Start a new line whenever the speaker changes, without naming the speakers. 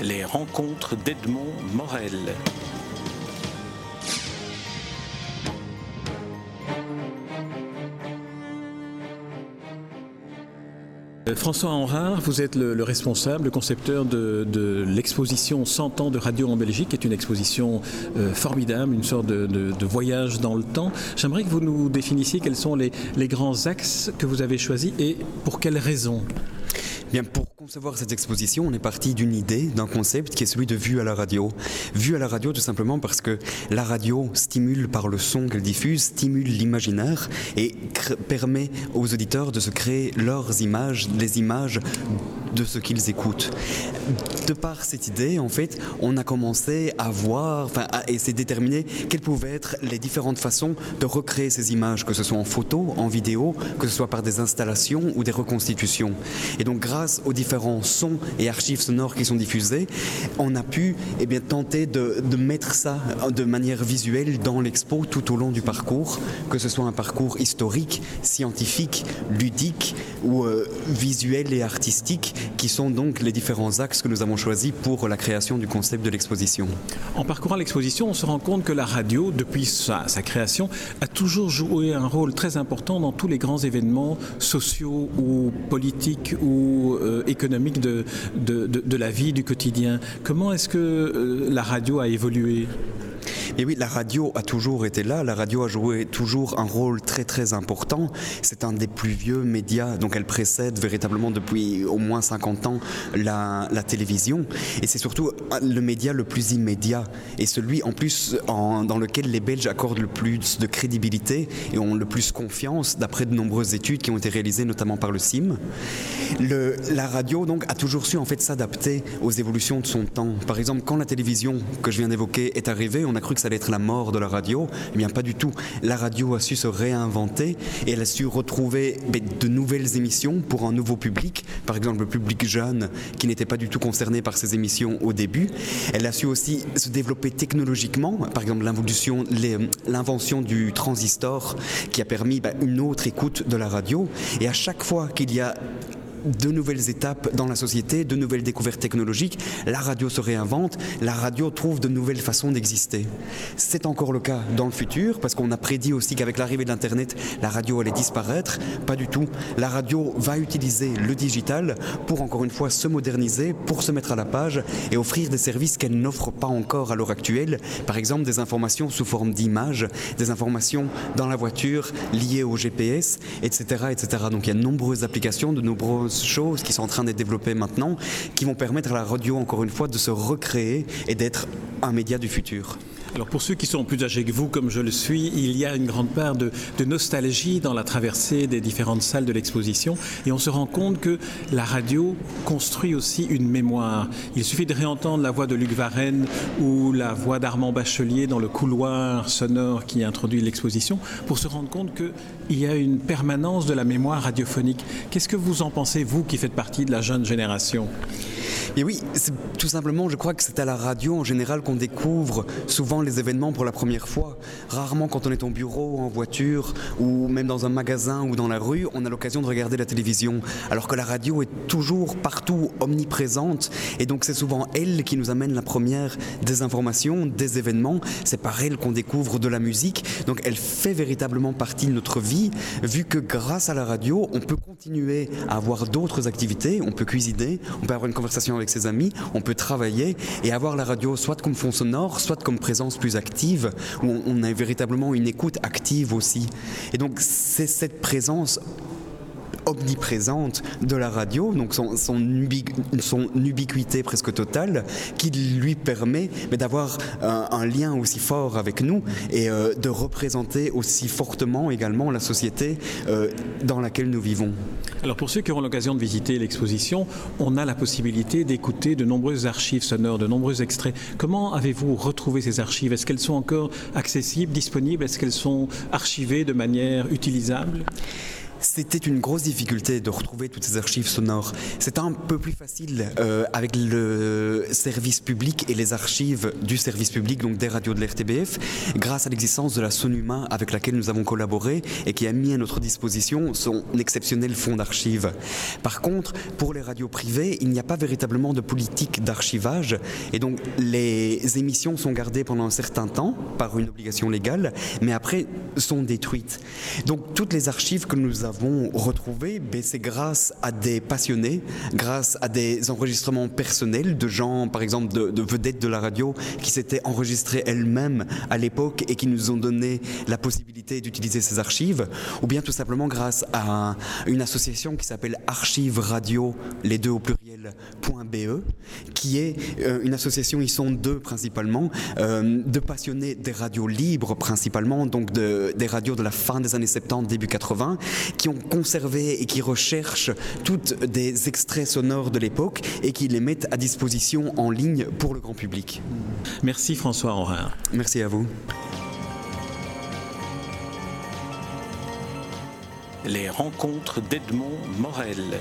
les rencontres d'Edmond Morel. Euh, François Henrard, vous êtes le, responsable, le concepteur de, l'exposition 100 ans de radio en Belgique, qui est une exposition euh, formidable, une sorte de, voyage dans le temps. J'aimerais que vous nous définissiez quels sont les, les grands axes que vous avez choisis et pour quelles raisons.
Bien, pour concevoir cette exposition, on est parti d'une idée, d'un concept qui est celui de vue à la radio. Vue à la radio tout simplement parce que la radio stimule par le son qu'elle diffuse, stimule l'imaginaire et permet aux auditeurs de se créer leurs images, les images de ce qu'ils écoutent. De par cette idée, en fait, on a commencé à voir, enfin, à essayer de déterminer quelles pouvaient être les différentes façons de recréer ces images, que ce soit en photo, en vidéo, que ce soit par des installations ou des reconstitutions. Et donc, grâce aux différents sons et archives sonores qui sont diffusés, on a pu eh bien, tenter de, mettre ça de manière visuelle dans l'expo tout au long du parcours, que ce soit un parcours historique, scientifique, ludique ou euh, visuel et artistique qui sont donc les différents axes que nous avons choisis pour la création du concept de l'exposition.
En parcourant l'exposition, on se rend compte que la radio, depuis sa, création, a toujours joué un rôle très important dans tous les grands événements sociaux ou politiques ou euh, économiques de, de, la vie du quotidien. Comment est-ce que euh, la radio a évolué?
Et oui, la radio a toujours été là, la radio a joué toujours un rôle très très important. C'est un des plus vieux médias, donc elle précède véritablement depuis au moins 50 ans la, télévision. Et c'est surtout le média le plus immédiat et celui en plus dans lequel les Belges accordent le plus de crédibilité et ont le plus confiance d'après de nombreuses études qui ont été réalisées notamment par le CIM. La radio donc a toujours su en fait s'adapter aux évolutions de son temps. Par exemple, quand la télévision que je viens d'évoquer est arrivée, on a cru que ça allait être la mort de la radio. Eh bien, pas du tout. La radio a su se réinventer et elle a su retrouver ben, de nouvelles émissions pour un nouveau public. Par exemple, le public jeune qui n'était pas du tout concerné par ces émissions au début. Elle a su aussi se développer technologiquement. Par exemple, l'invention du transistor qui a permis ben, une autre écoute de la radio. Et à chaque fois qu'il y a de nouvelles étapes dans la société, de nouvelles découvertes technologiques. La radio se réinvente, la radio trouve de nouvelles façons d'exister. C'est encore le cas dans le futur, parce qu'on a prédit aussi qu'avec l'arrivée de l'Internet, la radio allait disparaître. Pas du tout. La radio va utiliser le digital pour encore une fois se moderniser, pour se mettre à la page et offrir des services qu'elle n'offre pas encore à l'heure actuelle. Par exemple, des informations sous forme d'images, des informations dans la voiture liées au GPS, etc., etc. Donc il y a de nombreuses applications, de nombreuses choses qui sont en train d'être développées maintenant, qui vont permettre à la radio, encore une fois, de se recréer et d'être un média du futur.
Alors pour ceux qui sont plus âgés que vous, comme je le suis, il y a une grande part de, nostalgie dans la traversée des différentes salles de l'exposition et on se rend compte que la radio construit aussi une mémoire. Il suffit de réentendre la voix de Luc Varenne ou la voix d'Armand Bachelier dans le couloir sonore qui introduit l'exposition pour se rendre compte qu'il y a une permanence de la mémoire radiophonique. Qu'est-ce que vous en pensez, vous qui faites partie de la jeune génération?
Et oui, tout simplement, je crois que c'est à la radio en général qu'on découvre souvent les événements pour la première fois. Rarement quand on est en bureau, en voiture, ou même dans un magasin ou dans la rue, on a l'occasion de regarder la télévision. Alors que la radio est toujours partout, omniprésente, et donc c'est souvent elle qui nous amène la première des informations, des événements. C'est par elle qu'on découvre de la musique. Donc elle fait véritablement partie de notre vie, vu que grâce à la radio, on peut continuer à avoir d'autres activités, on peut cuisiner, on peut avoir une conversation avec ses amis, on peut travailler et avoir la radio soit comme fond sonore, soit comme présence plus active, où on a véritablement une écoute active aussi. Et donc c'est cette présence omniprésente de la radio, donc son, son, ubiquité presque totale, qui lui permet d'avoir un, lien aussi fort avec nous et euh, de représenter aussi fortement également la société euh, dans laquelle nous vivons.
Alors pour ceux qui auront l'occasion de visiter l'exposition, on a la possibilité d'écouter de nombreuses archives sonores, de nombreux extraits. Comment avez-vous retrouvé ces archives? Est-ce qu'elles sont encore accessibles, disponibles? Est-ce qu'elles sont archivées de manière utilisable?
C'était une grosse difficulté de retrouver toutes ces archives sonores. C'est un peu plus facile euh, avec le service public et les archives du service public, donc des radios de l'RTBF, grâce à l'existence de la Sonuma avec laquelle nous avons collaboré et qui a mis à notre disposition son exceptionnel fonds d'archives. Par contre, pour les radios privées, il n'y a pas véritablement de politique d'archivage et donc les émissions sont gardées pendant un certain temps par une obligation légale, mais après sont détruites. Donc toutes les archives que nous avons retrouvées, ben, c'est grâce à des passionnés, grâce à des enregistrements personnels de gens, par exemple de, de vedettes de la radio, qui s'étaient enregistrées elles-mêmes à l'époque et qui nous ont donné la possibilité d'utiliser ces archives, ou bien tout simplement grâce à une association qui s'appelle Archives Radio, les deux au pluriel.be, qui est euh, une association, ils sont deux principalement, euh, de passionnés des radios libres principalement, donc de, des radios de la fin des années 70, début 80, qui ont conservé et qui recherchent toutes des extraits sonores de l'époque et qui les mettent à disposition en ligne pour le grand public.
Merci François Henrin.
Merci à vous.
Les rencontres d'Edmond Morel.